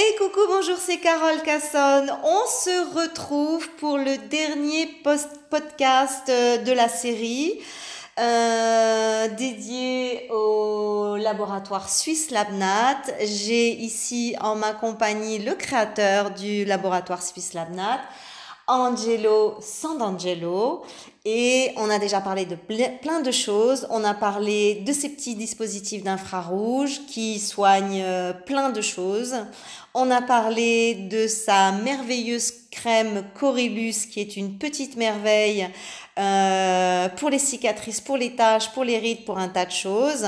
Et coucou, bonjour, c'est Carole Casson. On se retrouve pour le dernier post podcast euh, de la série euh, dédié au laboratoire suisse Labnat. J'ai ici en ma compagnie le créateur du laboratoire suisse Labnat. Angelo Sandangelo et on a déjà parlé de plein de choses. On a parlé de ces petits dispositifs d'infrarouge qui soignent euh, plein de choses. On a parlé de sa merveilleuse crème Corylus qui est une petite merveille euh, pour les cicatrices, pour les taches, pour les rides, pour un tas de choses.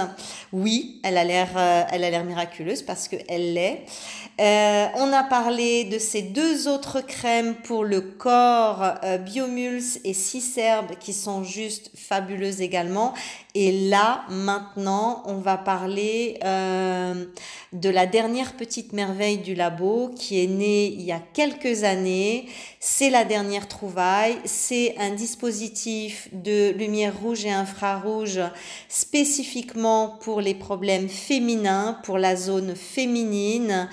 Oui, elle a l'air, euh, miraculeuse parce que elle l'est. Euh, on a parlé de ces deux autres crèmes pour le corps, Biomulse et Cicerbe, qui sont juste fabuleuses également. Et là, maintenant, on va parler de la dernière petite merveille du labo qui est née il y a quelques années. C'est la dernière trouvaille. C'est un dispositif de lumière rouge et infrarouge spécifiquement pour les problèmes féminins, pour la zone féminine.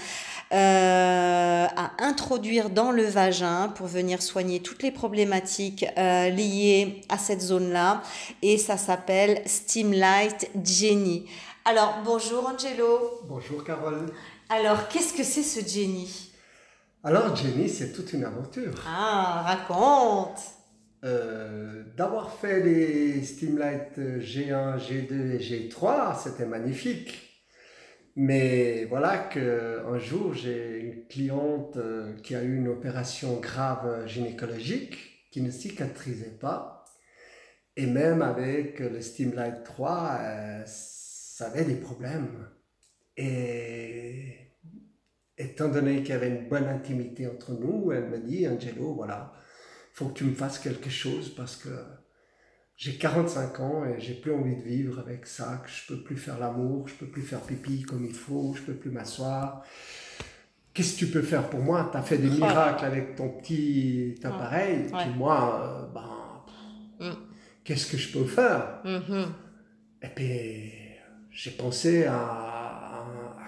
Euh, à introduire dans le vagin pour venir soigner toutes les problématiques euh, liées à cette zone-là. Et ça s'appelle Steamlight Jenny. Alors, bonjour Angelo. Bonjour Carole. Alors, qu'est-ce que c'est ce Jenny Alors, Jenny, c'est toute une aventure. Ah, raconte euh, D'avoir fait les Steamlight G1, G2 et G3, c'était magnifique. Mais voilà qu'un jour, j'ai une cliente euh, qui a eu une opération grave gynécologique qui ne cicatrisait pas. Et même avec le Steamlight 3, ça avait des problèmes. Et étant donné qu'il y avait une bonne intimité entre nous, elle me dit, Angelo, voilà, il faut que tu me fasses quelque chose parce que j'ai 45 ans et j'ai plus envie de vivre avec ça, que je peux plus faire l'amour, je peux plus faire pipi comme il faut, je peux plus m'asseoir. Qu'est-ce que tu peux faire pour moi? Tu as fait des miracles avec ton petit appareil, puis moi, euh, ben, mm. qu'est-ce que je peux faire? Mm-hmm. Et puis, j'ai pensé à,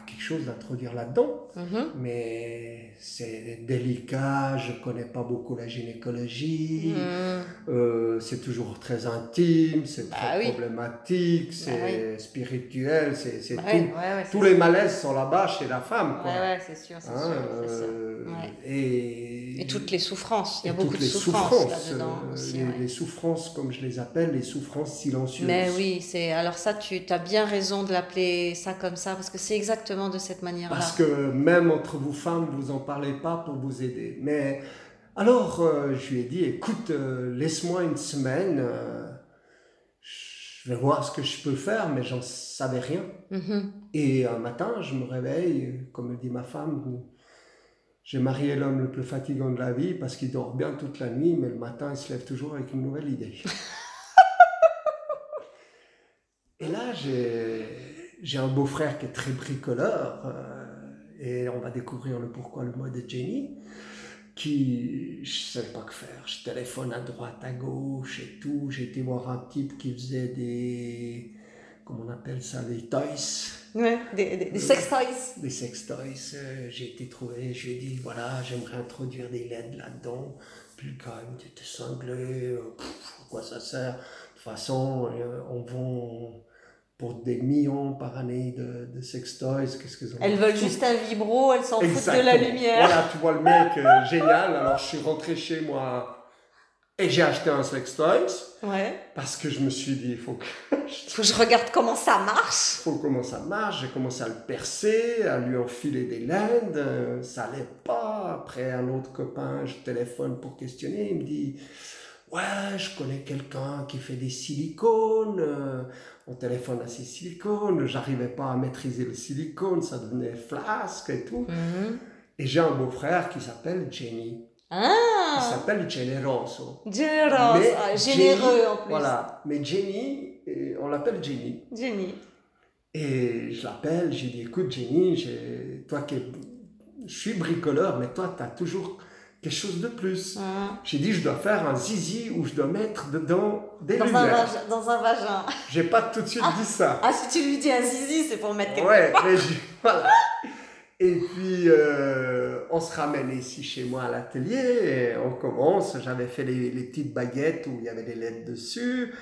quelque chose d'introduire là-dedans, mhm. mais c'est délicat, je connais pas beaucoup la gynécologie, mhm. euh, c'est toujours très intime, c'est bah très problématique, bah c'est spirituel, c'est bah tout. Tous les malaises sont là-bas chez la femme. Quoi. c'est sûr, c'est hein, sûr. Euh, et, et, toutes les souffrances, il y a beaucoup de souffrances, là-dedans. Euh, les, souffrances, comme je les appelle, les souffrances silencieuses. Mais oui, c'est alors ça, tu as bien raison de l'appeler ça comme ça, parce que c'est exactement de cette manière-là. Parce que même entre vous femmes, vous en parlez pas pour vous aider. Mais alors, euh, je lui ai dit, écoute, euh, laisse-moi une semaine, euh, je vais voir ce que je peux faire, mais j'en savais rien. Mm-hmm. Et un matin, je me réveille, comme dit ma femme, j'ai marié l'homme le plus fatigant de la vie parce qu'il dort bien toute la nuit, mais le matin, il se lève toujours avec une nouvelle idée. Et là, j'ai un beau-frère qui est très bricoleur, euh, et on va découvrir le pourquoi le mot de Jenny, qui, je ne savais pas que faire. Je téléphone à droite, à gauche et tout. J'ai été voir un type qui faisait des, comment on appelle ça, des toys. Ouais, des, des, sex toys. Des sex toys. Euh, j'ai été trouvé, je lui ai dit, voilà, j'aimerais introduire des LED là-dedans. Puis le gars, il me dit, t'es cinglé, euh, quoi ça sert? De toute façon, on vend pour des millions par année de, de sextoys. Qu'est-ce qu'elles ont Elles veulent juste un vibro, elles s'en foutent de la lumière. Voilà, tu vois le mec, euh, génial. Alors je suis rentré chez moi et j'ai acheté un sextoys. Ouais. Parce que je me suis dit, il faut que... faut que je regarde comment ça marche. Il faut comment ça marche. J'ai commencé à le percer, à lui enfiler des laines. Euh, ça allait pas. Après, un autre copain, je téléphone pour questionner. Il me dit Ouais, je connais quelqu'un qui fait des silicones. Euh, on téléphone à ces silicones. J'arrivais pas à maîtriser le silicone, ça devenait flasque et tout. Mhm. Et j'ai un beau-frère qui s'appelle Jenny. Ah! Il s'appelle Generoso. Generoso, ah, généreux en plus. Voilà, mais Jenny, on l'appelle Jenny. Jenny. Et je l'appelle, j'ai dit écoute Jenny, toi qui je suis bricoleur, mais toi tu as toujours quelque chose de plus. Ah. J'ai dit, je dois faire un zizi où je dois mettre dedans des dans lumières. Un vagin, dans un vagin. J'ai pas tout de suite dit ça. Ah, si tu lui dis un zizi, c'est pour mettre quelque Ouais, mais voilà. Et puis, euh, on se ramène ici chez moi à l'atelier, et on commence. J'avais fait les, les, petites baguettes où il y avait des lettres dessus.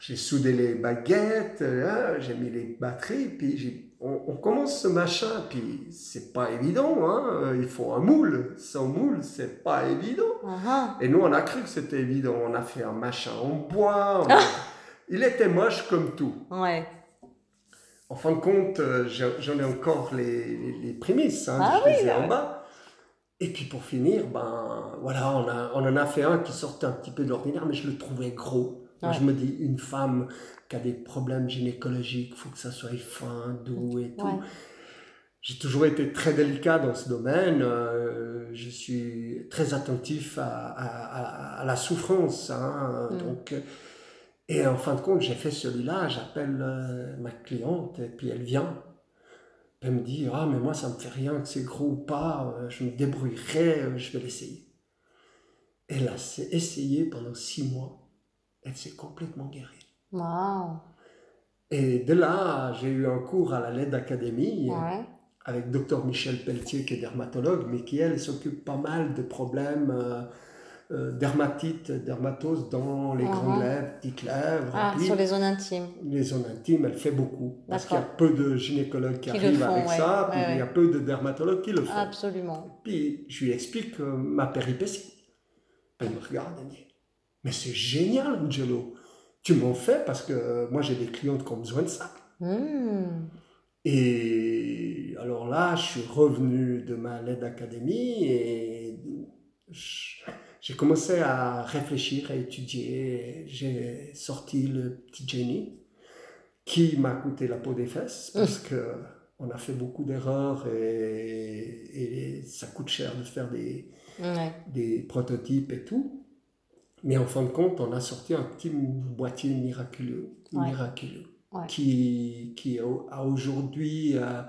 J'ai soudé les baguettes, hein, j'ai mis les batteries, puis on, on, commence ce machin, puis c'est pas évident, hein, il faut un moule. Sans moule, c'est pas évident. Uh-huh. Et nous, on a cru que c'était évident. On a fait un machin en bois. on- il était moche comme tout. Ouais. En fin de compte, euh, j'en ai encore les, les, les prémices, hein, Ah je les ai en ouais. bas. Et puis pour finir, ben voilà, on, a, on en a fait un qui sortait un petit peu de l'ordinaire, mais je le trouvais gros. Moi, je me dis, une femme qui a des problèmes gynécologiques, faut que ça soit fin, doux et tout. J'ai toujours été très délicat dans ce domaine. euh, je suis très attentif à, à- à- à la souffrance. hein, Mm. donc, euh, et en fin de compte, j'ai fait celui-là. J'appelle euh, ma cliente et puis elle vient. Elle me dit Ah, mais moi, ça me fait rien que c'est gros ou pas. Je me débrouillerai, je vais l'essayer. Elle a s- essayé pendant six mois. Elle s'est complètement guérie. Wow. Et de là, j'ai eu un cours à la LED Academy Ouais. avec Dr Michel Pelletier qui est dermatologue, mais qui elle s'occupe pas mal de problèmes euh, euh, dermatite, dermatose dans les Mhm. grandes lèvres, petites lèvres, Ah, puis sur les zones intimes. les zones intimes, elle fait beaucoup. Parce qu'il y a peu de gynécologues qui, arrivent font, avec ouais. ça, puis Ouais, il y a peu de dermatologues qui le font. Absolument. Puis je lui explique euh, ma péripétie. Elle me regarde et dit Mais c'est génial, Angelo. Tu m'en fais parce que euh, moi j'ai des clientes qui ont besoin de ça. Hmm. Et alors là, je suis revenu de ma LED Academy et j'ai commencé à réfléchir, à étudier. J'ai sorti le petit Jenny qui m'a coûté la peau des fesses parce que on a fait beaucoup d'erreurs et, et ça coûte cher de faire des, Ouais. des prototypes et tout. Mais en fin de compte, on a sorti un petit boîtier miraculeux, Ouais. miraculeux Ouais. qui, qui a a aujourd'hui, euh,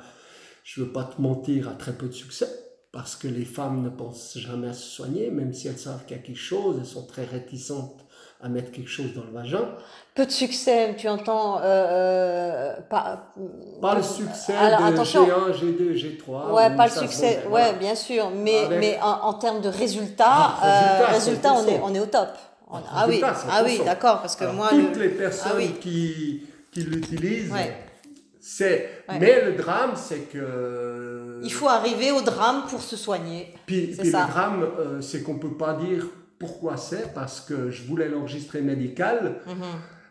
je ne veux pas te mentir, a très peu de succès. Parce que les femmes ne pensent jamais à se soigner, même si elles savent qu'il y a quelque chose, elles sont très réticentes à mettre quelque chose dans le vagin. Peu de succès, tu entends euh, euh, pas, Pas le succès Alors, de attention. G1, G2, G3. Ouais, pas le succès, ouais, voilà. bien sûr, mais, Avec- mais en, en termes de résultats, Ah, euh, résultats, on est, 100%. on est au top. On- Ah, ah oui, ah oui, 100%. d'accord, parce que Alors, moi, toutes le- les personnes Ah oui. qui, qui l'utilisent, Ouais. c'est. Ouais. Mais le drame, c'est que. il faut arriver au drame pour se soigner. Puis, puis le drame, euh, c'est qu'on peut pas dire pourquoi c'est, parce que je voulais l'enregistrer médical, Mhm.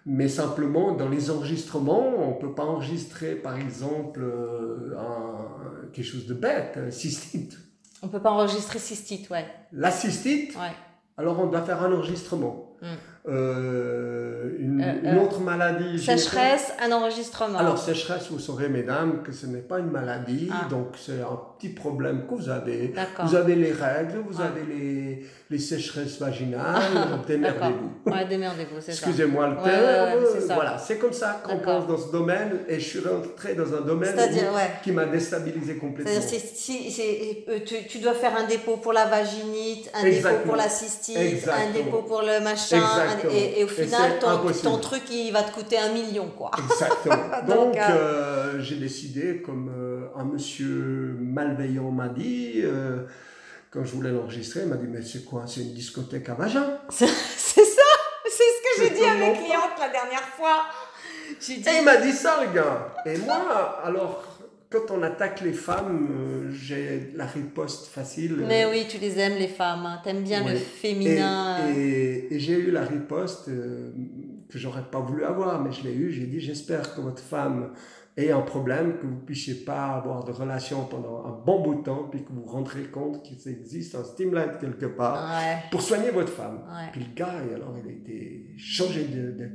mais simplement dans les enregistrements, on peut pas enregistrer, par exemple, euh, un- quelque chose de bête, un cystite. On peut pas enregistrer cystite, ouais. La cystite, ouais. alors on doit faire un enregistrement. Mm. Euh, une, Euh, une euh, autre maladie. Sécheresse, un enregistrement. Alors, sécheresse, vous saurez, mesdames, que ce n'est pas une maladie, Ah. donc c'est un petit problème que vous avez. Vous avez les règles, vous Ouais. avez les, les sécheresses vaginales, démerdez-vous. Ouais, démerdez-vous, c'est ça. Excusez-moi le Ouais, terme, ouais, c'est voilà, c'est comme ça qu'on pense dans ce domaine, et je suis rentré dans un domaine où- ouais. qui m'a déstabilisé complètement. C'est-à-dire, c'est- si, c'est- euh, tu, tu dois faire un dépôt pour la vaginite, un dépôt pour la cystite, un dépôt pour le machin, un- et, et au final, ton, truc, il va te coûter un million, quoi. Exactement. Donc, Donc, euh, euh, j'ai décidé, comme euh, un monsieur malveillant m'a dit, euh, quand je voulais l'enregistrer, il m'a dit Mais c'est quoi? C'est une discothèque à vagin C'est ça, c'est ce que j'ai dit à mes clientes la dernière fois. Dit, Et il m'a dit ça, le gars. Et moi, alors, quand on attaque les femmes, euh, j'ai la riposte facile. mais oui, tu les aimes, les femmes, hein. t'aimes bien le féminin. Et, et- et j'ai eu la riposte euh, que j'aurais pas voulu avoir, mais je l'ai eu. J'ai dit J'espère que votre femme ait un problème, que vous puissiez pas avoir de relation pendant un bon bout de temps, puis que vous vous rendrez compte qu'il existe un stimulant quelque part Ouais, pour soigner votre femme. Ouais. Puis le gars, et alors, il a été changé de. de-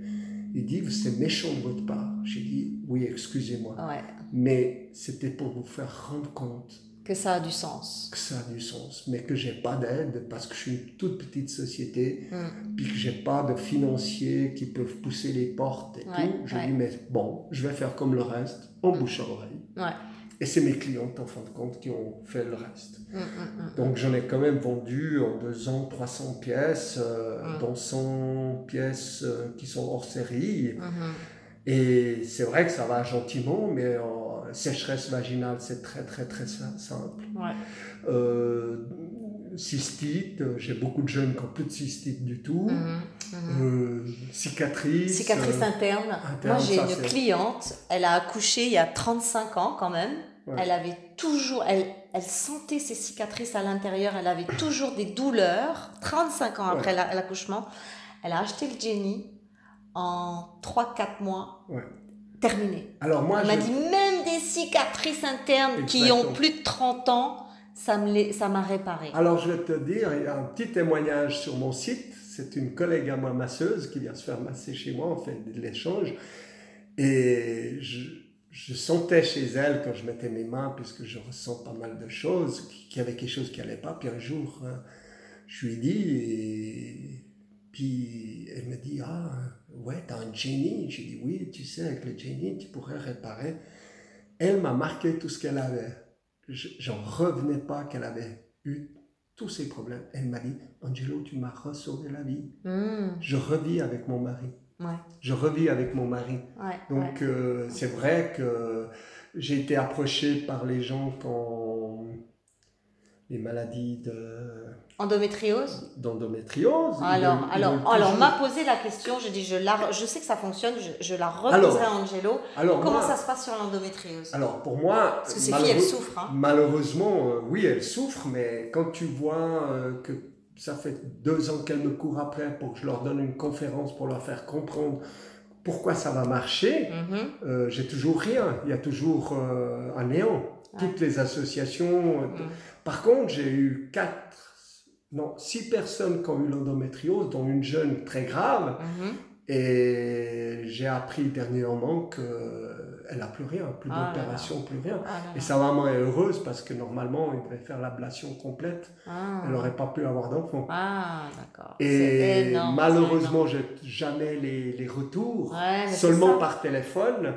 il dit C'est méchant de votre part. J'ai dit Oui, excusez-moi. ouais, Mais c'était pour vous faire rendre compte que ça a du sens. que ça a du sens, mais que j'ai pas d'aide parce que je suis une toute petite société, Mm. puis que j'ai pas de financiers qui peuvent pousser les portes et Ouais, tout. Je ouais. dis mais bon, je vais faire comme le reste, en bouche à oreille. Ouais. Et c'est mes clientes en fin de compte qui ont fait le reste. Mm, mm, mm. Donc j'en ai quand même vendu en deux ans 300 pièces, euh, dont 100 pièces euh, qui sont hors série. Et c'est vrai que ça va gentiment, mais euh, sécheresse vaginale, c'est très très très sim- simple. Ouais. Euh, cystite, euh, j'ai beaucoup de jeunes qui n'ont plus de cystite du tout. Mhm, mhm. Euh, cicatrice. Cicatrice euh, interne. interne, Moi, j'ai une cliente, elle a accouché il y a 35 ans quand même. Ouais. Elle avait toujours, elle, elle sentait ses cicatrices à l'intérieur, elle avait toujours des douleurs. 35 ans après Ouais. l'accouchement, elle a acheté le Jenny en 3-4 mois. Ouais. Terminé. Alors moi, Elle m'a dit même des cicatrices internes qui ont plus de 30 ans, ça me les- ça m'a réparé. Alors je vais te dire, il y a un petit témoignage sur mon site. C'est une collègue à moi masseuse qui vient se faire masser chez moi, on fait de l'échange. Et je, je sentais chez elle quand je mettais mes mains, puisque je ressens pas mal de choses, qu'il y avait quelque chose qui allait pas. Puis un jour, euh, je lui ai dit, et puis elle me dit, ah ouais, t'as un Jenny. J'ai dit, oui, tu sais, avec le Jenny, tu pourrais réparer. Elle m'a marqué tout ce qu'elle avait. Je- J'en revenais pas qu'elle avait eu tous ces problèmes. Elle m'a dit, Angelo, tu m'as ressauvé la vie. Mmh, Je revis avec mon mari. ouais, Je revis avec mon mari. ouais, Donc ouais. euh, c'est vrai que j'ai été approché par les gens quand les maladies de- Endométriose d'endométriose. Alors, alors, alors, on m'a posé la question, je dis, je, la, je sais que ça fonctionne, je, je la reposerai à Angelo. alors, Comment moi- ça se passe sur l'endométriose? Alors pour moi, Parce que ces filles, elles malheureux- souffrent. Hein. Malheureusement, euh, oui, elle souffre, mais quand tu vois euh, que ça fait deux ans qu'elle me court après pour que je leur donne une conférence pour leur faire comprendre pourquoi ça va marcher, Mhm. euh, j'ai toujours rien. Il y a toujours un néant. Toutes les associations. euh, Mhm. Par contre, j'ai eu quatre, non, six personnes qui ont eu l'endométriose, dont une jeune très grave. Mhm. Et j'ai appris dernièrement qu'elle n'a plus rien, plus Ah là d'opération, plus rien. Ah là Et sa maman est heureuse parce que normalement, il devait faire l'ablation complète. Ah. Elle n'aurait pas pu avoir d'enfant. Ah, d'accord. Et énorme, malheureusement, j'ai jamais les, les retours. Ouais, seulement par téléphone.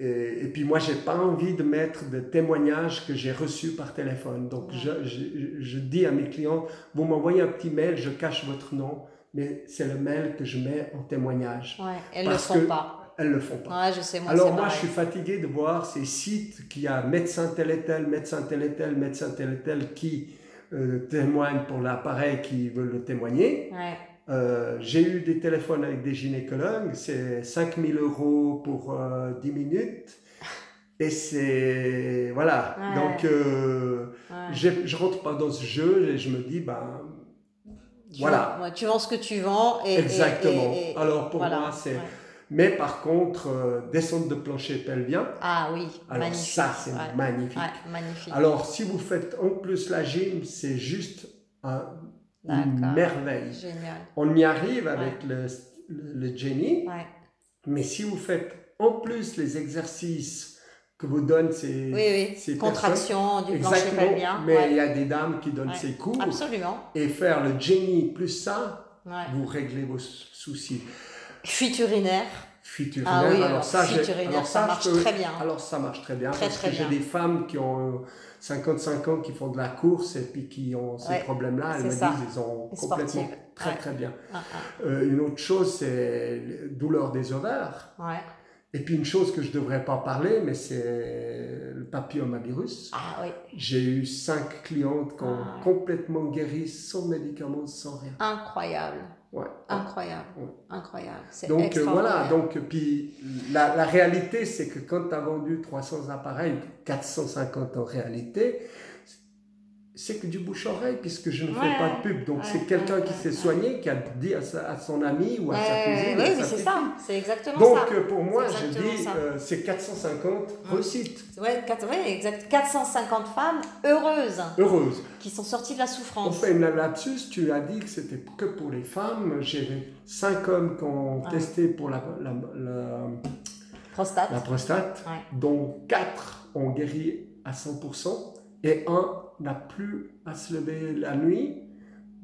Et, et puis moi, j'ai pas envie de mettre de témoignages que j'ai reçus par téléphone. Donc je, je- je dis à mes clients, vous m'envoyez un petit mail, je cache votre nom, mais c'est le mail que je mets en témoignage. Ouais, elles Parce le font que- pas. Elles le font pas. Ouais, je sais, moi, Alors moi, je suis fatigué de voir ces sites qui a médecin tel et tel, médecin tel et tel, médecin tel et tel qui euh, témoignent pour l'appareil qui veulent le témoigner. Ouais. Euh, J'ai eu des téléphones avec des gynécologues, c'est 5000 euros pour euh, 10 minutes. Et c'est... Voilà. Ouais. Donc, euh, ouais. je rentre pas dans ce jeu et je me dis, ben... Tu Voilà. vends- ouais, tu vends ce que tu vends. Et, Exactement. et- et- Alors pour voilà. moi, c'est... Mais par contre, euh, descente de plancher pelvien, Ah oui, alors magnifique. ça, c'est magnifique. Magnifique. Alors, si vous faites en plus la gym, c'est juste un- une merveille. Génial. On y arrive avec le, le, Ouais. mais si vous faites en plus les exercices que vous donnent ces, Oui, oui. ces Contraction du plancher pelvien. mais il y a des dames qui donnent ces cours Absolument. et faire le Jenny plus ça, vous réglez vos soucis. Fuite urinaire. Fuite Ah oui, alors alors, ça, alors ça marche peux- très bien. Alors ça marche très bien Très, parce très que j'ai des femmes qui ont 55 ans qui font de la course et puis qui ont ces Ouais, problèmes-là. Elles me ça. disent ils ont Les complètement sportives. très Ouais. très bien. Ah, Euh, une autre chose c'est les douleurs des ovaires. ah. Ouais. Et puis une chose que je devrais pas parler mais c'est le papillomavirus. Ah oui. J'ai eu cinq clientes qui ont Ah. complètement guéri sans médicaments, sans rien. Incroyable. Ouais. Incroyable. Ouais. Incroyable. Donc euh, voilà, donc puis la, la réalité c'est que quand tu as vendu 300 appareils, 450 en réalité, c'est que du bouche-oreille puisque je ne fais pas de pub. Donc ouais, c'est quelqu'un ouais, qui s'est soigné, qui a dit à, sa- à son ami ou à sa cousine. oui, sa c'est ça. C'est exactement Donc ça. euh, pour moi, je dis euh, c'est 450 Mm. réussites, ouais, exact. 450 femmes heureuses heureuses. qui sont sorties de la On souffrance. fait une lapsus, tu as dit que c'était que pour les femmes. J'ai cinq hommes qui ont testé pour la, la, la, Prostate. la prostate, dont quatre ont guéri à 100% et un n'a plus à se lever la nuit,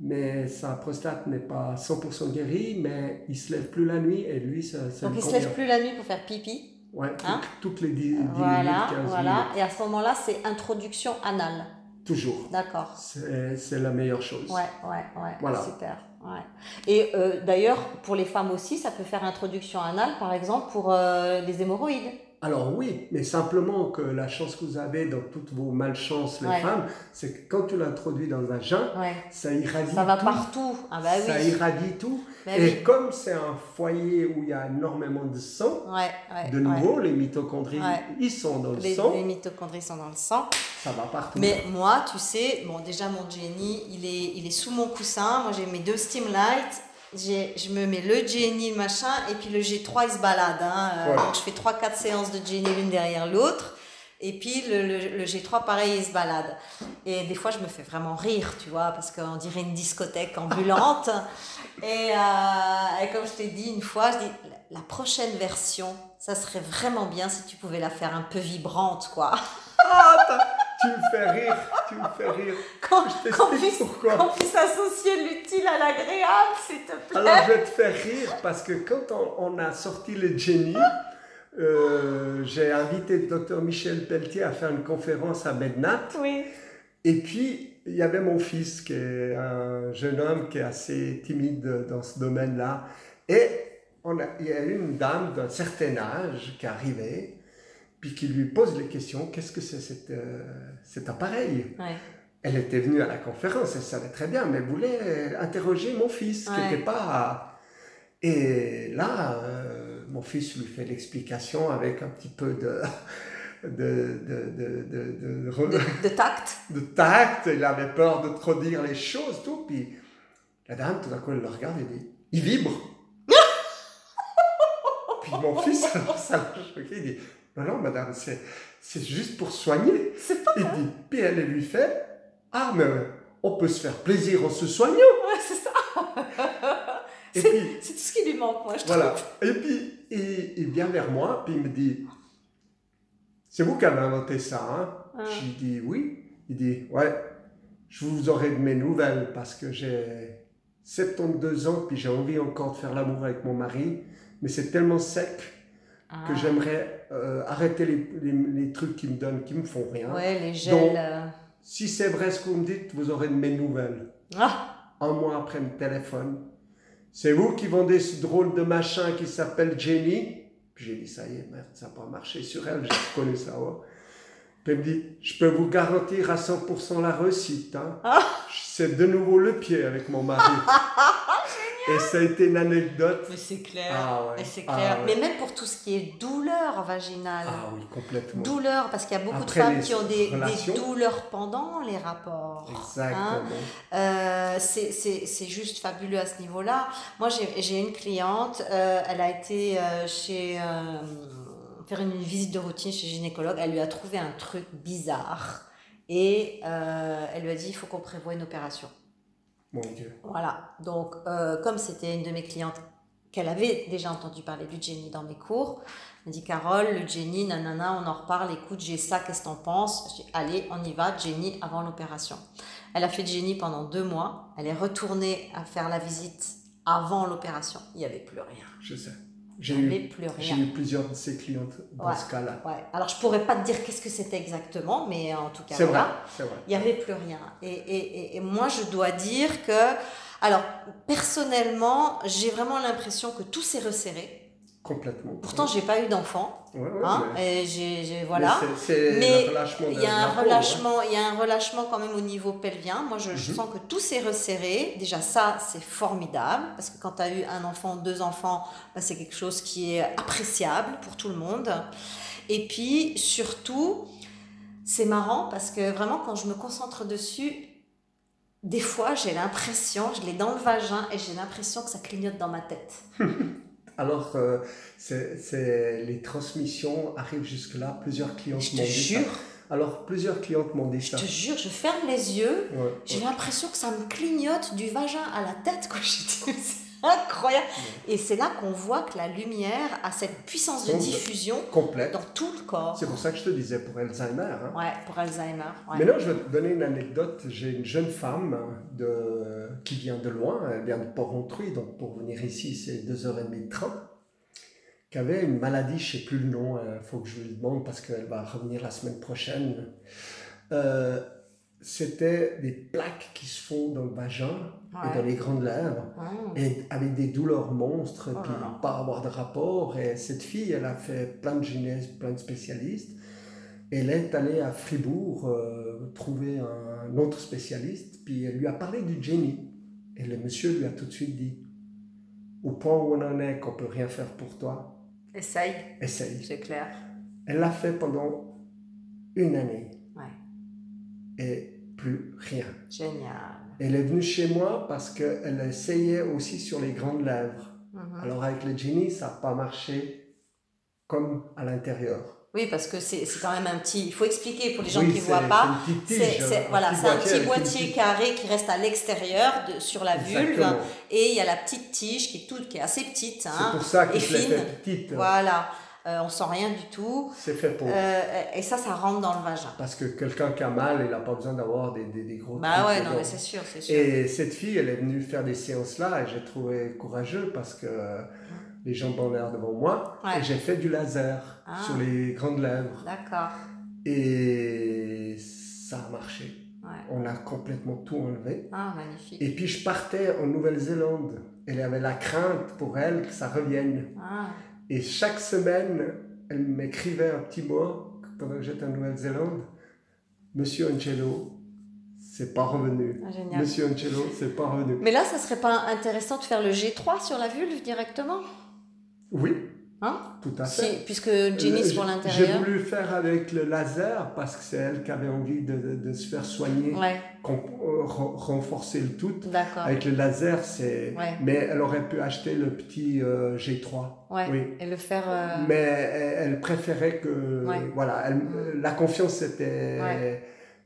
mais sa prostate n'est pas 100% guérie, mais il se lève plus la nuit et lui, ça, ça Donc ils se lèvent plus la nuit pour faire pipi. Ouais, Hein toutes les 10, 10 Voilà, minutes, 15 voilà. minutes. Et à ce moment-là, c'est introduction anale. Toujours. D'accord. C'est c'est la meilleure chose. Ouais, ouais, ouais. Voilà. Super. Ouais. Et euh, d'ailleurs, pour les femmes aussi, ça peut faire introduction anale, par exemple, pour euh, les hémorroïdes. Alors oui, mais simplement que la chance que vous avez dans toutes vos malchances, les Ouais. femmes, c'est que quand tu l'introduis dans le vagin, Ouais. ça irradie Ça va tout. partout. Ah bah Ça irradie tout. Bah Et oui. comme c'est un foyer où il y a énormément de sang, Ouais, de nouveau, les mitochondries, ils sont dans le Les, sang, les mitochondries sont dans le sang. ça va partout. Mais moi, tu sais, bon, déjà mon Jenny, il est, il est sous mon coussin. Moi, j'ai mes deux Steamlight. J'ai, je me mets le Jenny, le machin, et puis le G3, il se balade. Hein. Euh, Ouais. Donc, je fais 3-4 séances de Jenny l'une derrière l'autre. Et puis le, le- le G3, pareil, il se balade. Et des fois, je me fais vraiment rire, tu vois, parce qu'on dirait une discothèque ambulante. et, euh, et comme je t'ai dit une fois, je dis, la- la prochaine version, ça serait vraiment bien si tu pouvais la faire un peu vibrante, quoi. Tu me fais rire, tu me fais rire. Qu'on Je t'explique puisse, pourquoi. qu'on puisse associer l'utile à l'agréable, s'il te plaît. Alors je vais te faire rire parce que quand on, on a sorti le Jenny, euh, j'ai invité le docteur Michel Pelletier à faire une conférence à Mednat. Oui. Et puis, il y avait mon fils, qui est un jeune homme qui est assez timide dans ce domaine-là. Et on a, il y a une dame d'un certain âge qui est arrivée, puis qui lui pose les questions, qu'est-ce que c'est cet, euh, cet appareil? Ouais. Elle était venue à la conférence, elle savait très bien, mais elle voulait interroger mon fils, qui Ouais. n'était pas... Et là, euh, mon fils lui fait l'explication avec un petit peu de... De, de, de, de, de- De, de tact. de tact, il avait peur de trop dire les choses, tout. Puis la dame, tout d'un coup, elle le regarde et dit Il vibre Puis mon fils, alors, ça l'a choqué, il dit Non, non, madame, c'est, c'est juste pour soigner. C'est pas Il dit Puis elle lui fait Ah, mais on peut se faire plaisir en se soignant. Ouais, c'est ça. Et C'est- puis, C'est tout ce qui lui manque, moi, je voilà. trouve. Et puis, il, il vient vers moi, puis il me dit C'est vous qui avez inventé ça, hein Ah. J'ai dit oui. Il dit ouais, je vous aurai de mes nouvelles parce que j'ai 72 ans puis j'ai envie encore de faire l'amour avec mon mari, mais c'est tellement sec que Ah. j'aimerais euh, arrêter les, les- les trucs qui me donnent, qui me font rien. Ouais, les gels. Donc- euh, Si c'est vrai ce que vous me dites, vous aurez de mes nouvelles. Ah, Un mois après le téléphone, c'est vous qui vendez ce drôle de machin qui s'appelle Jenny. Puis j'ai dit ça y est, merde, ça n'a pas marché sur elle, je connais ça. ouais. Puis elle me dit, je peux vous garantir à 100% la réussite. Hein. Ah. C'est de nouveau le pied avec mon mari. Et ça a été une anecdote. mais c'est clair. Ah ouais. Ah clair. ouais. Mais même pour tout ce qui est douleur vaginale. Ah oui, complètement. Douleur, parce qu'il y a beaucoup Après de femmes qui ont des, douleurs pendant les rapports. hein. Exactement. Euh, c'est- juste fabuleux à ce niveau-là. Moi, j'ai une cliente, euh, elle a été euh, chez euh, faire une visite de routine chez gynécologue. Elle lui a trouvé un truc bizarre et euh, elle lui a dit il faut qu'on prévoie une opération. Mon Dieu. Voilà. Donc, euh, comme c'était une de mes clientes qu'elle avait déjà entendu parler du Jenny dans mes cours, elle m'a dit Carole, le Jenny, nanana, on en reparle, écoute, j'ai ça, qu'est-ce que t'en penses? Je dis Allez, on y va, Jenny, avant l'opération. Elle a fait Jenny pendant deux mois, elle est retournée à faire la visite avant l'opération. Il n'y avait plus rien. Je sais. J'ai eu, j'ai eu plusieurs de ces clientes dans Ouais. ce cas-là. Ouais. Alors, je pourrais pas te dire qu'est-ce que c'était exactement, mais en tout cas, C'est vrai, vrai. Il n'y avait plus rien. Et, et, et, et moi, je dois dire que, alors, personnellement, j'ai vraiment l'impression que tout s'est resserré. Complètement. Pourtant, j'ai pas eu d'enfant. Ouais, ouais, Hein, mais- et j'ai, j'ai- voilà. mais c'est- c'est Mais le relâchement Il y a un relâchement, il y a un relâchement quand même au niveau pelvien. Moi, je, je Mhm. sens que tout s'est resserré. Déjà, ça, c'est formidable parce que quand tu as eu un enfant, deux enfants, bah, c'est quelque chose qui est appréciable pour tout le monde. Et puis, surtout, c'est marrant parce que vraiment, quand je me concentre dessus, des fois, j'ai l'impression, je l'ai dans le vagin et j'ai l'impression que ça clignote dans ma tête. Alors, euh, c'est, les transmissions arrivent jusque-là. Plusieurs clientes Je m'ont dit jure, ça. Alors, plusieurs clientes m'ont dit je ça. te jure, je ferme les yeux Ouais, J'ai ouais. l'impression que ça me clignote du vagin à la tête, dit, C'est incroyable. Et c'est là qu'on voit que la lumière a cette puissance de diffusion Complète. dans tout le corps. C'est pour ça que je te disais pour Alzheimer. hein. Ouais, pour Alzheimer. ouais. Maintenant, je vais te donner une anecdote. J'ai une jeune femme de, qui vient de loin, elle vient de Port-Rontruy, donc pour venir ici, c'est deux heures et demie de train, qui avait une maladie, je ne sais plus le nom, il faut que je lui demande parce qu'elle va revenir la semaine prochaine. Euh, c'était des plaques qui se font dans le vagin et dans les grandes lèvres, et avec des douleurs monstres, Oh puis pas avoir de rapport. Et cette fille, elle a fait plein de gynés, plein de spécialistes. Elle est allée à Fribourg euh, trouver un autre spécialiste, puis elle lui a parlé du Jenny. Et le monsieur lui a tout de suite dit Au point où on en est, qu'on peut rien faire pour toi, Essaye, essaye. c'est clair. Elle l'a fait pendant une année. Ouais. Et plus rien. Génial. Elle est venue chez moi parce qu'elle essayait aussi sur les grandes lèvres. Mhm. Alors avec le Genie, ça n'a pas marché comme à l'intérieur. Oui, parce que c'est c'est quand même un petit. Il faut expliquer pour les gens Oui, qui ne c'est- voient pas. c'est C'est c'est- un voilà, petit c'est un boîtier petit boîtier carré qui reste à l'extérieur, sur la vulve, Exactement. et il y a la petite tige qui est toute, qui est assez petite. C'est Hein. pour ça que et je fine. fait petite. Voilà, Euh, on sent rien du tout. C'est fait pour. Euh, et ça, ça rentre dans le vagin. Parce que quelqu'un qui a mal, il n'a pas besoin d'avoir des, des, des gros Bah ouais, dedans. non, mais c'est sûr, c'est sûr. Et cette fille, elle est venue faire des séances là et j'ai trouvé courageux parce que euh, les jambes en l'air devant moi Ouais. et j'ai fait du laser Ah. sur les grandes lèvres D'accord. et ça a marché. Ouais. On a complètement tout enlevé. Ah, magnifique. Et puis je partais en Nouvelle-Zélande. Elle avait la crainte pour elle que ça revienne. Ah, Et chaque semaine, elle m'écrivait un petit mot pendant que j'étais en Nouvelle-Zélande. Monsieur Angelo, c'est pas revenu. ah, génial. Monsieur Angelo, c'est pas revenu. Mais là, ça serait pas intéressant de faire le G3 sur la vulve directement? Oui, Hein? Tout à si, fait. Puisque Jenny, c'est pour Euh, J'ai l'intérieur. voulu faire avec le laser parce que c'est elle qui avait envie de, de- de se faire soigner, Ouais, euh, ren- renforcer le tout. d'accord. Avec le laser, c'est. Ouais. Mais elle aurait pu acheter le petit euh, G3. Ouais. Oui. Et le faire. euh, Mais elle, elle préférait que. Voilà, elle- la confiance c'était.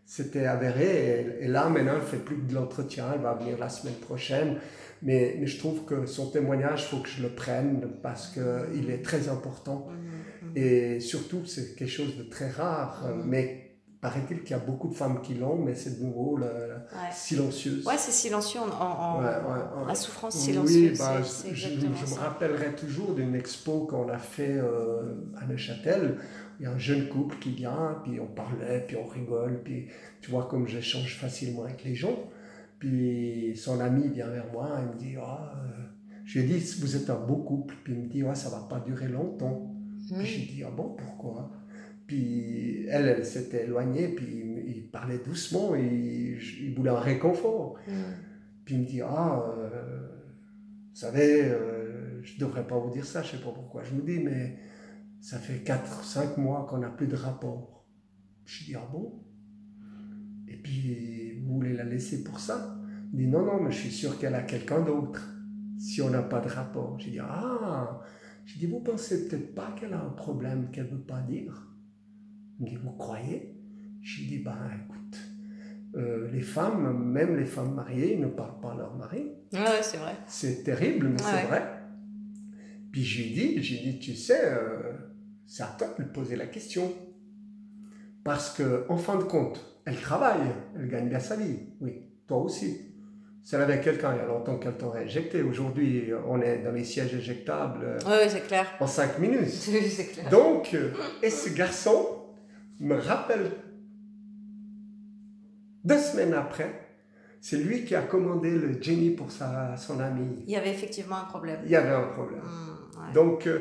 C'était avéré et, et là maintenant elle fait plus que de l'entretien, elle va venir la semaine prochaine. Mais, mais je trouve que son témoignage, faut que je le prenne parce qu'il est très important. mhm, mhm. Et surtout, c'est quelque chose de très rare. Mhm. Mais paraît-il qu'il y a beaucoup de femmes qui l'ont, mais c'est de nouveau la, la Ouais. silencieuse. Ouais, c'est silencieux en, en- Ouais, ouais, ouais. la souffrance Oui, silencieuse. bah, c'est- c'est je, me rappellerai toujours d'une expo qu'on a fait euh, à Neuchâtel. Il y a un jeune couple qui vient, puis on parlait, puis on rigole, puis tu vois comme j'échange facilement avec les gens. Puis son ami vient vers moi et me dit ah, euh, Je dit Vous êtes un beau couple. Puis il me dit Ouais, ça va pas durer longtemps. Mhm. Puis j'ai dit Ah bon, pourquoi? Puis elle, elle s'était éloignée, puis il, il parlait doucement, et il, il voulait un réconfort. Mhm. Puis il me dit Ah, euh, vous savez, euh, je devrais pas vous dire ça, je sais pas pourquoi. Je me dis Mais ça fait 4-5 mois qu'on n'a plus de rapport. Je dis Ah bon? Et puis vous voulez la laisser pour ça? Il dit Non, non, mais je suis sûr qu'elle a quelqu'un d'autre si on n'a pas de rapport. J'ai dit Ah J'ai dit Vous pensez peut-être pas qu'elle a un problème qu'elle veut pas dire? Il me dit Vous croyez? J'ai dit Ben écoute. Euh, les femmes, même les femmes mariées, ne parlent pas à leur mari. Ouais, ouais, c'est vrai. C'est terrible, mais c'est vrai. Puis je lui j'ai dit, tu sais, euh, c'est à toi de lui poser la question. Parce que, en fin de compte, elle travaille, elle gagne bien sa vie. Oui, toi aussi. Si elle avait quelqu'un il y a longtemps qu'elle t'aurait éjecté, aujourd'hui, on est dans les sièges éjectables ouais, c'est clair. en 5 minutes. c'est clair. Donc, euh, et ce garçon me rappelle deux semaines après, c'est lui qui a commandé le Jenny pour sa, son ami. Il y avait effectivement un problème. Il y avait un problème. Ouais. Donc, euh,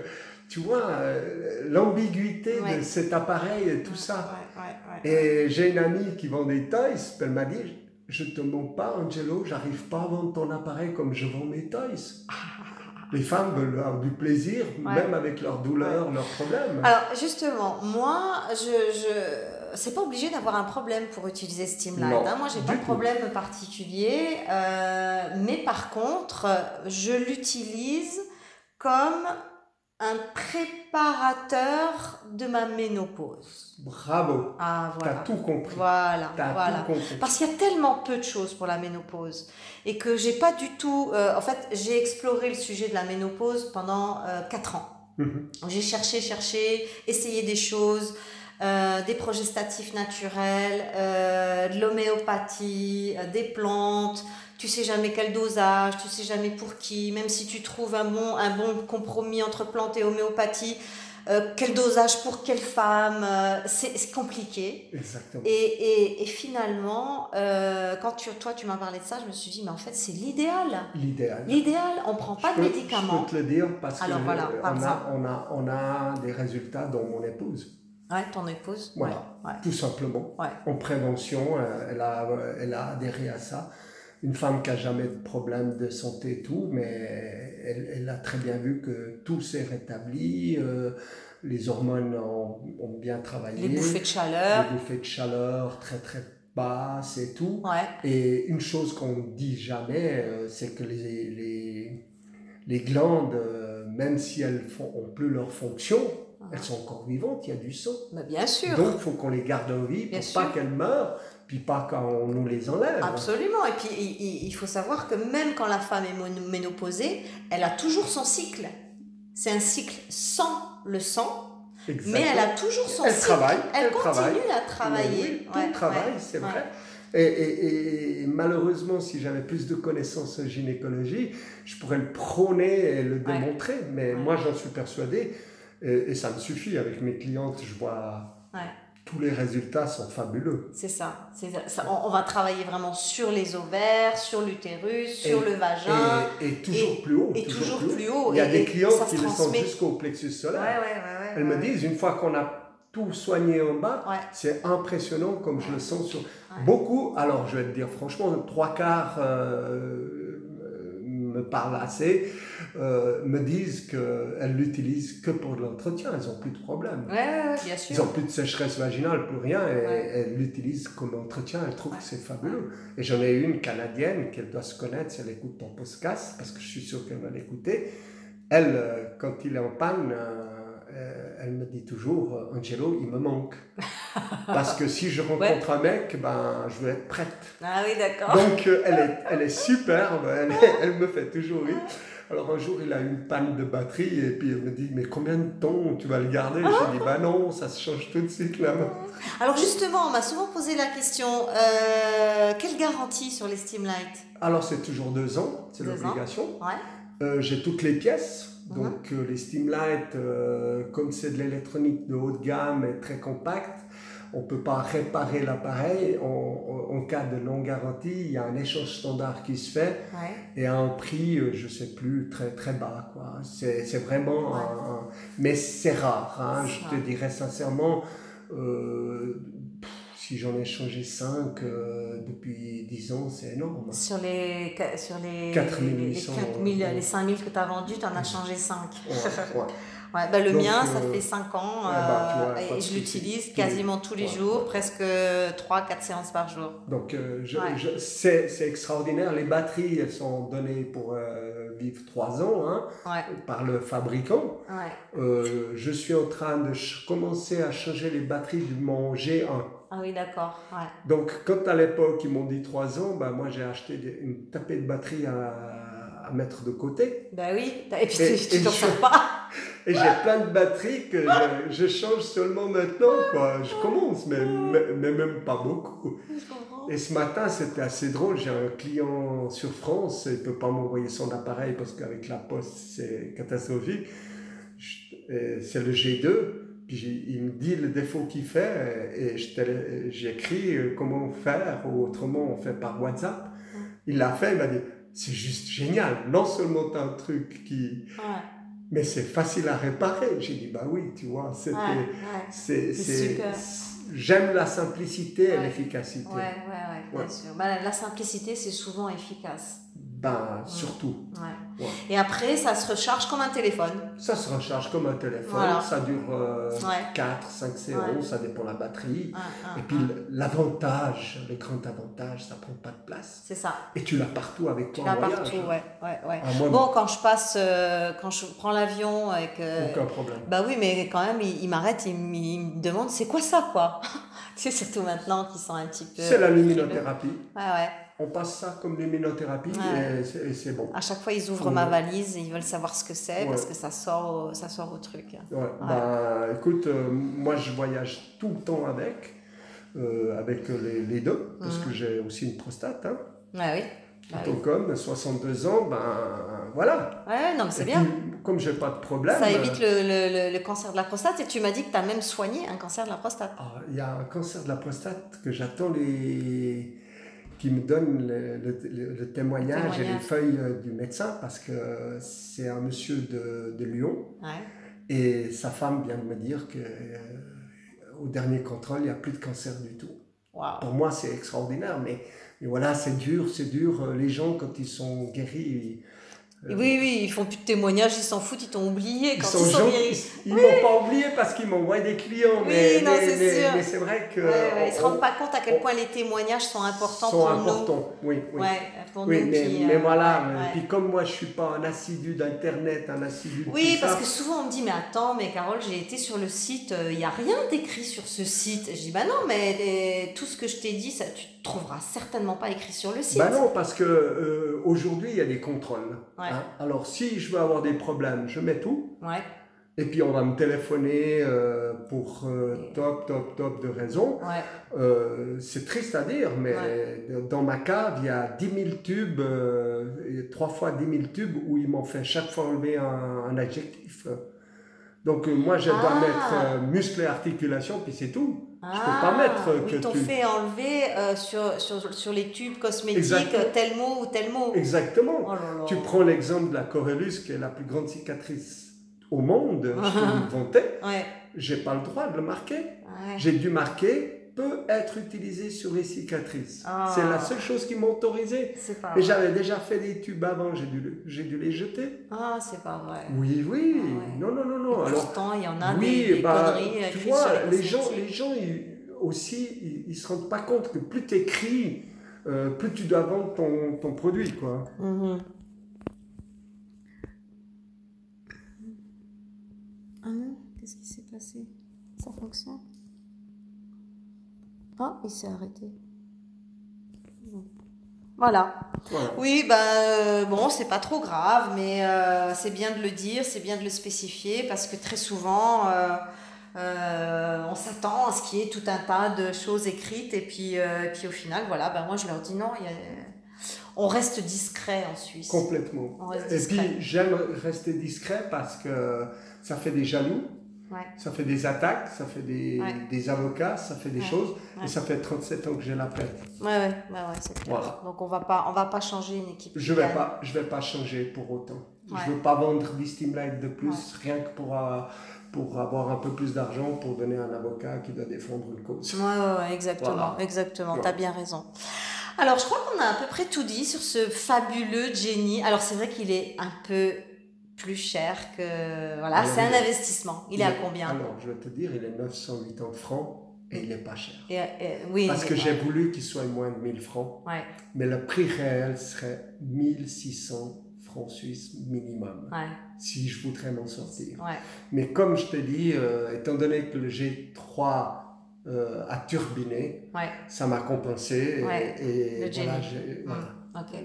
tu vois, euh, l'ambiguïté Ouais. de cet appareil et tout ça. Ouais. Et j'ai une amie qui vend des toys, elle m'a dit, je te mens pas, Angelo, j'arrive pas à vendre ton appareil comme je vends mes toys. Les femmes veulent avoir du plaisir, Ouais. même avec leurs douleurs, leurs problèmes. Alors justement, moi, je, je... c'est pas obligé d'avoir un problème pour utiliser Steamlight. Hein. Moi, j'ai pas de problème particulier, euh, mais par contre, je l'utilise comme un préparateur de ma ménopause. Bravo, Ah t'as voilà, tout compris. voilà, T'as voilà. tout compris. Parce qu'il y a tellement peu de choses pour la ménopause et que j'ai pas du tout. euh, en fait, j'ai exploré le sujet de la ménopause pendant 4 ans. Mhm. J'ai cherché, cherché, essayé des choses, euh, des progestatifs naturels, euh, de l'homéopathie, euh, des plantes. Tu sais jamais quel dosage, tu sais jamais pour qui. Même si tu trouves un bon, un bon compromis entre plantes et homéopathie, euh, quel dosage pour quelle femme, euh, c'est compliqué. Exactement. Et, et, et finalement, euh, quand tu, toi tu m'as parlé de ça, je me suis dit, mais en fait c'est l'idéal. L'idéal. L'idéal, on prend pas Je de peux- médicaments. Je peux te le dire parce Alors que voilà, on, a, on, a, on a des résultats dans mon épouse, Ouais, ton épouse. Voilà. Ouais. tout simplement. Ouais. En prévention, euh, elle a, elle a adhéré à ça. Une femme qui a jamais de problème de santé et tout, mais elle, elle a très bien vu que tout s'est rétabli, euh, les hormones ont, ont bien travaillé, Les bouffées de chaleur. les bouffées de chaleur très très basses et tout. Ouais. Et une chose qu'on ne dit jamais, euh, c'est que les, les, les glandes, euh, même si elles font, ont plus leur fonction, elles sont encore vivantes, il y a du sang. Bah, bien sûr. Donc il faut qu'on les garde en vie pour pas qu'elles meurent, puis pas quand on nous les enlève. Absolument. Et puis, il- faut savoir que même quand la femme est ménopausée, elle a toujours son cycle. C'est un cycle sans le sang, mais elle a toujours son Elle cycle. travaille, Elle, elle continue travaille. à travailler. Oui, tout Ouais, travaille, ouais, c'est ouais. vrai. Et, et- et malheureusement, si j'avais plus de connaissances en gynécologie, je pourrais le prôner et le démontrer. Mais moi, j'en suis persuadé, et, et ça me suffit. Avec mes clientes, je vois. Tous les résultats sont fabuleux. C'est ça. Ça. On, on va travailler vraiment sur les ovaires, sur l'utérus, sur Et- le vagin. Et, et toujours plus haut. et toujours plus haut. Il y a des se qui le sentent transmet. jusqu'au plexus solaire. ouais, ouais, ouais, Elles me disent, une fois qu'on a tout soigné en bas, c'est impressionnant comme je le sens sur... Beaucoup, alors je vais te dire franchement, trois quarts euh, parlent assez, euh, me disent qu'elles l'utilisent que pour l'entretien, elles n'ont plus de problème. Ouais, bien Ils sûr. n'ont plus de sécheresse vaginale, plus rien, et Ouais. elles l'utilisent comme entretien, elles trouvent que c'est fabuleux. Et j'en ai une canadienne qu'elle doit se connaître si elle écoute ton podcast, parce que je suis sûr qu'elle va l'écouter. Elle, euh, quand il est en panne, euh, elle me dit toujours, euh, Angelo, il me manque. Parce que si je rencontre un mec, ben, je veux être prête. Ah oui, d'accord. Donc euh, elle, est, elle est superbe, elle, elle me fait toujours rire. Alors un jour, il a une panne de batterie et puis elle me dit, mais combien de temps tu vas le garder? J'ai dit, bah non, ça se change tout de suite là. Alors justement, on m'a souvent posé la question, euh, quelle garantie sur les Steamlight Alors c'est toujours deux ans, c'est l'obligation. Ouais. Euh, J'ai toutes les pièces. Donc euh, les Steamlight, euh, comme c'est de l'électronique de haut de gamme et très compacte, on ne peut pas réparer l'appareil. En, en- cas de non garantie, il y a un échange standard qui se fait. Ouais. et à un prix, euh, je sais plus, très très bas. quoi. C'est c'est vraiment Ouais. un, un- Mais c'est rare, hein, je rare. te dirais sincèrement. euh, si j'en ai changé 5 depuis 10 ans, c'est énorme. Sur les, sur les, 4800, les, 4000, ouais. les 5000 que tu as vendus, tu en as changé 5. Ouais, ouais. Ouais, bah le Donc, mien, ça euh, fait 5 ans bah, euh, vois, pas et je l'utilise quasiment tous les jours, presque 3-4 séances par jour. Donc euh, c'est extraordinaire. Les batteries, elles sont données pour euh, vivre 3 ans hein, par le fabricant. Euh, je suis en train de commencer à changer les batteries de mon G1. Ah oui, d'accord. Ouais. Donc, quand à l'époque ils m'ont dit 3 ans, bah, moi j'ai acheté des- une tapée de batterie à, à mettre de côté. Bah oui, et puis Et- tu t'en sers pas. Et j'ai plein de batteries que je, je change seulement maintenant. Quoi. Je commence, mais, mais, mais même pas beaucoup. Et ce matin, c'était assez drôle. J'ai un client sur France, il ne peut pas m'envoyer son appareil parce qu'avec la poste, c'est catastrophique. C'est le G2. Puis il me dit le défaut qu'il fait et je télé- j'écris euh, comment faire ou autrement on fait par WhatsApp. Il l'a fait, il m'a dit c'est juste génial. Non seulement tu as un truc qui. Ouais, Mais c'est facile à réparer. J'ai dit bah oui, tu vois, c'était. ouais, c'est-. J'aime la simplicité et l'efficacité. Ouais, ouais, ouais, bien sûr. Bah, la simplicité, c'est souvent efficace. Ben, surtout. Ouais. Ouais. Et après, ça se recharge comme un téléphone. Ça se recharge comme un téléphone, Voilà. ça dure euh, Ouais. 4, 5 séances, ça dépend de la batterie. Et puis l'avantage, le grand avantage, ça prend pas de place. C'est ça. Et tu l'as partout avec Tu toi l'as en voyage. partout, ouais, ouais. Ah, moi, Bon, quand je passe, euh, quand je prends l'avion et que... aucun problème. Bah oui, mais quand même, il, il m'arrête, il, me- il me demande c'est quoi ça, quoi? Tu sais, surtout maintenant qu'ils sont un petit peu. C'est la luminothérapie. Ouais, ouais. On passe ça comme luminothérapie Ouais. et c'est- bon. À chaque fois, ils ouvrent Ouais. ma valise et ils veulent savoir ce que c'est Ouais. parce que ça sort, au, ça sort au truc. Bah, écoute, euh, moi je voyage tout le temps avec, euh, avec les, les deux, parce Mhm. que j'ai aussi une prostate. hein. Ouais, oui. Bah Donc comme 62 ans, ben voilà. Ouais, non, mais c'est bien. puis, comme j'ai pas de problème. Ça euh, évite le, le- le- le cancer de la prostate et tu m'as dit que tu as même soigné un cancer de la prostate. ah, Il y a un cancer de la prostate que j'attends les qui me donne le, le- le- le témoignage, et les feuilles euh, du médecin parce que c'est un monsieur de, de Lyon Ouais. et sa femme vient de me dire que euh, au dernier contrôle il n'y a plus de cancer du tout. Pour moi c'est extraordinaire mais, mais voilà c'est dur, c'est dur. Les gens quand ils sont guéris Et Oui, oui, ils font plus de témoignages, ils s'en foutent, ils t'ont oublié Ils quand sont ils sont gentils. guéris. Ils m'ont pas oublié parce qu'ils m'envoient des clients. Oui, mais, non, mais- c'est mais- sûr. mais c'est vrai que. Ouais, ouais, ils se rendent pas compte à quel point les témoignages sont importants sont pour importants. Oui, nous. oui. Ouais, pour Oui, nous mais, qui, mais euh, voilà. Puis comme moi, je suis pas un assidu d'internet, un assidu de Oui, tout parce ça, que souvent on me dit mais attends mais Carole j'ai été sur le site il n'y a rien d'écrit sur ce site. Je dis bah non mais euh, tout ce que je t'ai dit ça tu trouveras certainement pas écrit sur le site. Bah non, parce que euh, aujourd'hui, il y a des contrôles. Ouais. hein. Alors, si je veux avoir des problèmes, je mets tout. Ouais, Et puis, on va me téléphoner euh, pour euh, top, top, top de raisons. ouais, Euh, c'est triste à dire, mais Ouais. dans ma cave, il y a 10 000 tubes, trois fois 10 000 tubes où ils m'ont fait chaque fois enlever un, un adjectif. Donc moi, je dois Ah. mettre muscle et articulation, puis c'est tout. Ah, Je peux pas mettre, oui, que t'ont tu- fait enlever euh, sur, sur, sur les tubes cosmétiques Exactement. euh, tel mot ou tel mot. Exactement. Oh là là. Tu prends l'exemple de la chorélus, qui est la plus grande cicatrice au monde, je Ah. vantais, Ouais, j'ai pas le droit de le marquer. ouais. J'ai dû marquer peut être utilisé sur les cicatrices. Ah. C'est la seule chose qui m'a autorisé. C'est pas Mais j'avais déjà fait des tubes avant, j'ai dû, j'ai dû les jeter. Ah, c'est pas vrai. Oui, oui. Ah ouais. Non, non, non, non. Et Alors, Pourtant, il y en a oui, des, des bah, conneries tu écrites vois, les les gens, les gens ils- aussi, ils, se rendent pas compte que plus tu écris, plus tu dois vendre ton, ton produit, quoi. Mhm. Ah non, qu'est-ce qui s'est passé? Ça fonctionne? Ah, il s'est arrêté. Voilà. Voilà. Oui, ben euh, bon, c'est pas trop grave, mais euh, c'est bien de le dire, c'est bien de le spécifier parce que très souvent, euh, on s'attend à ce qu'il y ait tout un tas de choses écrites et puis, puis au final, voilà, ben moi je leur dis non, il y a- on reste discret en Suisse. Complètement. Et puis, j'aime rester discret parce que ça fait des jaloux, Ouais. ça fait des attaques, ça fait des, Ouais. des avocats, ça fait des Ouais. choses. Ouais. Et ça fait 37 ans que j'ai la paix. Ouais, ouais, ouais, ouais, c'est clair. Voilà. Donc on va pas, on va pas changer une équipe. Je qui vais pas, je vais pas changer pour autant. Ouais. Je veux pas vendre 10 Steam Light de plus, Ouais. rien que pour, euh, pour avoir un peu plus d'argent pour donner à un avocat qui doit défendre une cause. Ouais, ouais, ouais, exactement, Voilà. exactement. Ouais. T'as bien raison. Alors, je crois qu'on a à peu près tout dit sur ce fabuleux Jenny. Alors, c'est vrai qu'il est un peu plus cher que. Voilà, c'est un investissement. Il est à combien? Alors, je vais te dire, il est 980 francs et il est pas cher. Et- et- Oui. Parce que j'ai voulu qu'il soit moins de 1000 francs, Ouais, mais le prix réel serait 1600 francs suisses minimum, ouais, si je voudrais m'en sortir. ouais. Mais comme je te dis, euh, étant donné que le G3 euh, a turbiné, ça m'a compensé. Et, Ouais, et le voilà,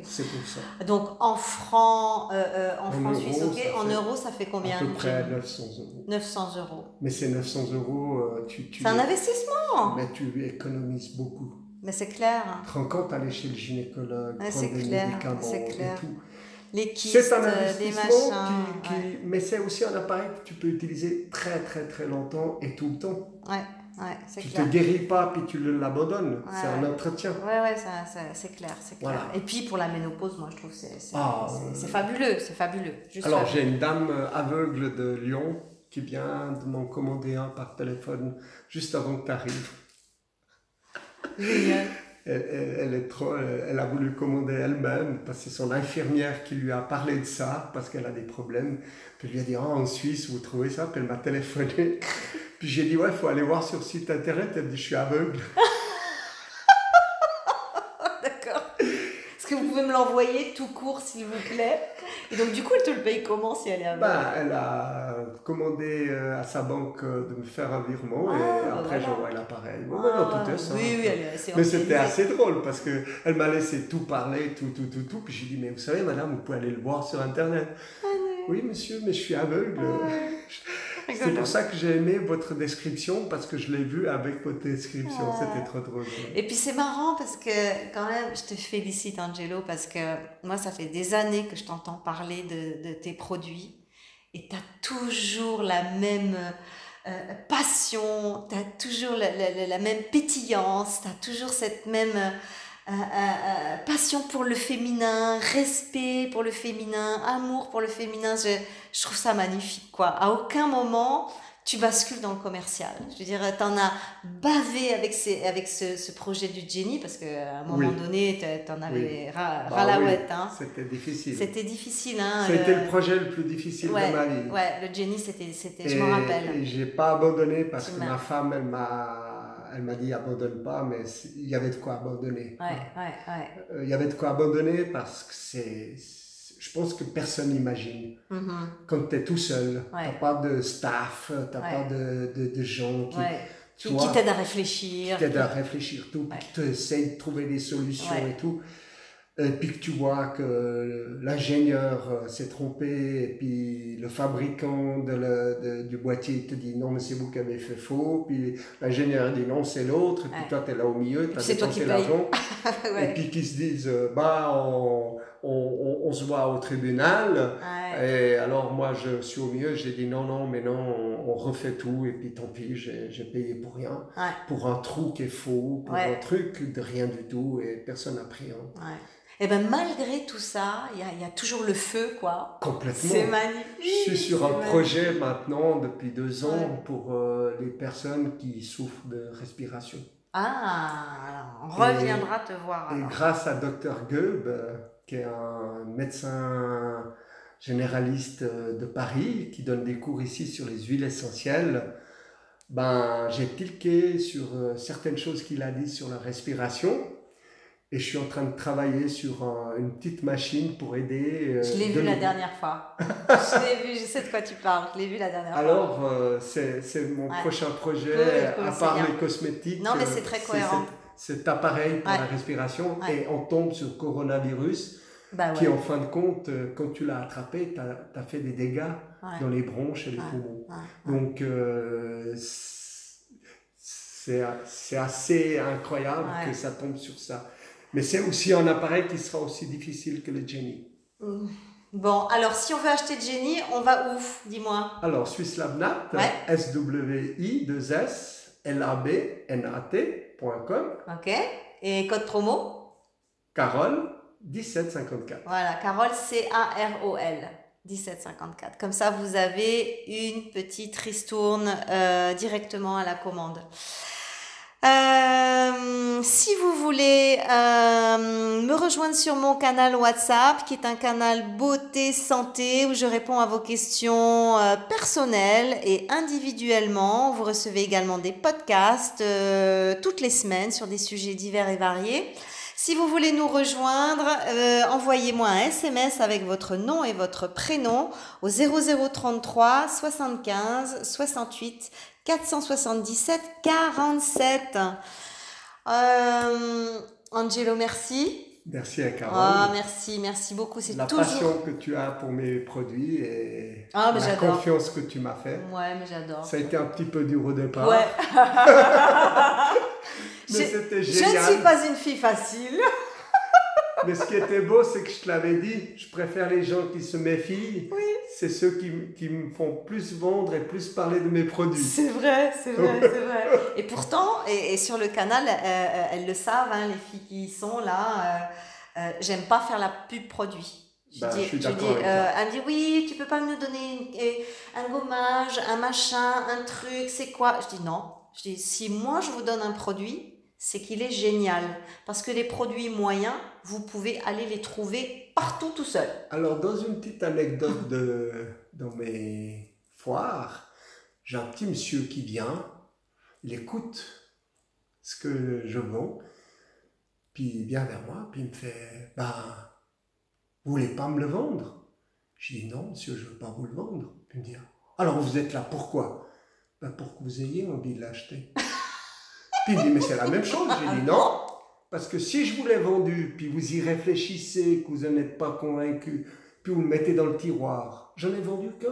C'est pour ça. Donc, en francs, euh, euh, en En francs suisses, En euros, ça fait combien à peu près Jenny 900 euros. 900 euros. Mais ces 900 euros, euh, tu, tu, C'est un investissement. mais tu économises beaucoup. Mais c'est clair. Tu te rends compte d'aller chez le gynécologue, Ouais, prendre des clair, médicaments clair. et tout. Les kystes, C'est un des investissement machins. qui, qui- ouais. mais c'est aussi un appareil que tu peux utiliser très très très longtemps et tout le temps. Ouais, ouais, Tu clair. te guéris pas puis tu l'abandonnes. c'est un entretien. Ouais, ouais, c'est clair, c'est clair. Voilà. Et puis pour la ménopause, moi je trouve que c'est c'est- Ah, euh, fabuleux, c'est fabuleux. Juste Alors j'ai une dame euh, aveugle de Lyon qui vient de m'en commander un par téléphone juste avant que tu arrives. Génial. Elle, elle- elle est trop, elle, elle a voulu commander elle-même parce que c'est son infirmière qui lui a parlé de ça parce qu'elle a des problèmes. Puis elle lui a dit Ah, en Suisse vous trouvez ça Puis elle m'a téléphoné. Puis j'ai dit ouais il faut aller voir sur le site internet. Elle me dit je suis aveugle. D'accord. Est-ce que vous pouvez me l'envoyer tout court, s'il vous plaît? Et donc, du coup, elle te le paye comment si elle est aveugle? Bah, elle a commandé euh, à sa banque euh, de me faire un virement Ah, et bah après voilà. j'envoie l'appareil. Bon, Ah, tout est ça. Oui, oui, elle est assez Mais c'était assez drôle parce que elle m'a laissé tout parler, tout, tout, tout, tout. Puis j'ai dit, mais vous savez, madame, vous pouvez aller le voir sur Internet. Ah, Oui, monsieur, mais je suis aveugle. C'est pour ça que j'ai aimé votre description, parce que je l'ai vu avec votre description. Ah. C'était trop drôle. Et puis c'est marrant parce que quand même, je te félicite Angelo parce que moi, ça fait des années que je t'entends parler de, de tes produits et tu as toujours la même euh, passion, tu as toujours la, la- la même pétillance, tu as toujours cette même euh, euh, euh, passion pour le féminin, respect pour le féminin, amour pour le féminin. Je, je trouve ça magnifique, quoi. À aucun moment tu bascules dans le commercial. Je veux dire, tu en as bavé avec, ces, avec ce, ce projet du Jenny parce qu'à un moment Oui. donné, tu en avais ras, Bah ras la oui, ouette. Hein. C'était difficile. C'était difficile. Hein, C'était euh, le projet le plus difficile ouais, de ma vie. Ouais, le Jenny, c'était, je m'en rappelle. Et j'ai pas abandonné parce que ma femme, elle m'a, elle m'a dit abandonne pas, mais il y avait de quoi abandonner. Ouais, ouais, ouais. Euh, Il y avait de quoi abandonner parce que c'est, je pense que personne n'imagine. Mhm, Quand tu es tout seul, t'as pas de staff, t'as pas de, de, de gens qui, Qui, vois, qui t'aide à réfléchir. qui t'aident à réfléchir tout, qui te essayent de trouver des solutions et tout. Et puis que tu vois que l'ingénieur euh, s'est trompé, et puis le fabricant de le- de- du boîtier te dit non, mais c'est vous qui avez fait faux, puis l'ingénieur dit non, c'est l'autre, et puis Ouais. toi, tu es là au milieu, tu as dépensé l'argent, et ouais. puis qu'ils se disent euh, bah, on, on, on- on se voit au tribunal. Ouais. Et alors moi je suis au milieu, j'ai dit non, non, mais non, on, refait tout, et puis tant pis, j'ai payé pour rien, pour un trou qui est faux, pour un truc de rien du tout, et personne n'a pris un. Et ben malgré tout ça, il y a, il y a toujours le feu, quoi. Complètement. C'est magnifique. Je suis sur un magnifique. projet maintenant depuis deux ans Ouais. pour euh, les personnes qui souffrent de respiration. Ah, alors, on reviendra te voir. Et grâce à Dr Goeb, qui est un médecin généraliste euh, de Paris, qui donne des cours ici sur les huiles essentielles, ben, j'ai cliqué sur euh, certaines choses qu'il a dit sur la respiration. Et je suis en train de travailler sur un- une petite machine pour aider. euh, Je l'ai vu la dernière fois. je l'ai vu, je sais de quoi tu parles. Je l'ai vu la dernière fois. Alors, euh, c'est c'est mon Ouais. prochain projet, à part les cosmétiques. Non, mais euh, c'est très cohérent. cet- appareil pour Ouais. la respiration, Ouais. et on tombe sur le coronavirus, bah qui en fin de compte, quand tu l'as attrapé, tu as, fait des dégâts dans les bronches et les poumons. Donc, euh, c'est c'est assez incroyable que ça tombe sur ça. Mais c'est aussi un appareil qui sera aussi difficile que le Jenny. Mm. Bon, alors si on veut acheter Jenny, on va où? Dis-moi. Alors, Swiss Labnat, Ouais. S-W-I-2-S-L-A-B-N-A-T.com, Ok. Et code promo? Carole, 1754. Voilà, Carole, C-A-R-O-L. 1754. Comme ça, vous avez une petite ristourne euh, directement à la commande. Euh, si vous voulez euh, me rejoindre sur mon canal WhatsApp, qui est un canal beauté santé, où je réponds à vos questions euh, personnelles et individuellement, vous recevez également des podcasts euh, toutes les semaines sur des sujets divers et variés. Si vous voulez nous rejoindre, euh, envoyez-moi un SMS avec votre nom et votre prénom au 0033 75 68 477 47. Euh, Angelo, merci. Merci à Carole. Ah, merci, merci beaucoup. C'est la toujours. passion que tu as pour mes produits et Ah, mais la confiance que tu m'as fait. Ouais, mais j'adore. Ça a été un petit peu dur au départ, Ouais. mais Je- c'était Je génial. ne suis pas une fille facile. Mais ce qui était beau, c'est que je te l'avais dit, je préfère les gens qui se méfient. Oui. C'est ceux qui, qui me font plus vendre et plus parler de mes produits. C'est vrai, c'est vrai, c'est vrai. Et pourtant, et, et sur le canal, euh, euh, elles le savent, hein, les filles qui sont là, euh, euh, j'aime pas faire la pub produit. Je Bah, dis, je suis je d'accord dis, elle me dit oui, tu peux pas me donner un gommage, un machin, un truc, c'est quoi? Je dis non. Je dis si moi je vous donne un produit, c'est qu'il est génial. Parce que les produits moyens, vous pouvez aller les trouver partout tout seul. Alors, dans une petite anecdote de, dans mes foires, j'ai un petit monsieur qui vient, il écoute ce que je vends, puis il vient vers moi, puis il me fait Ben, vous voulez pas me le vendre? Je dis Non, monsieur, je veux pas vous le vendre. Puis il me dit Alors vous êtes là, pourquoi? Ben, Pour que vous ayez envie de l'acheter. Puis il dit Mais c'est la même chose. J'ai dit Non, parce que si je vous l'ai vendu, puis vous y réfléchissez, que vous n'en êtes pas convaincu, puis vous le mettez dans le tiroir, j'en ai vendu qu'un.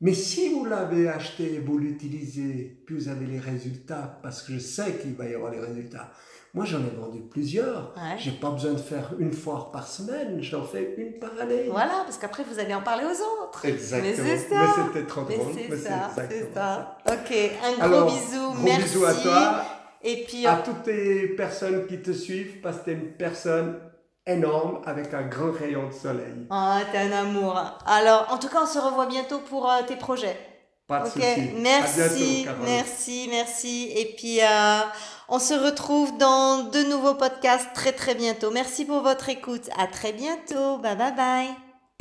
Mais si vous l'avez acheté, vous l'utilisez, puis vous avez les résultats, parce que je sais qu'il va y avoir les résultats. Moi, j'en ai vendu plusieurs. Ouais. J'ai pas besoin de faire une foire par semaine, j'en fais une par année. Voilà, parce qu'après, vous allez en parler aux autres. Exactement. Mais c'est ça. Mais c'était trop Mais drôle. c'est mais ça, c'est ça. Ok, un gros bisou, gros merci. bisous à toi, Et puis, à toutes les personnes qui te suivent, parce que tu es une personne énorme avec un grand rayon de soleil. Ah, t'es un amour. Alors, en tout cas, on se revoit bientôt pour euh, tes projets. Pas de Ok, souci. À merci, bientôt, merci, merci. Et puis, euh, on se retrouve dans de nouveaux podcasts très très bientôt. Merci pour votre écoute. À très bientôt. Bye bye bye.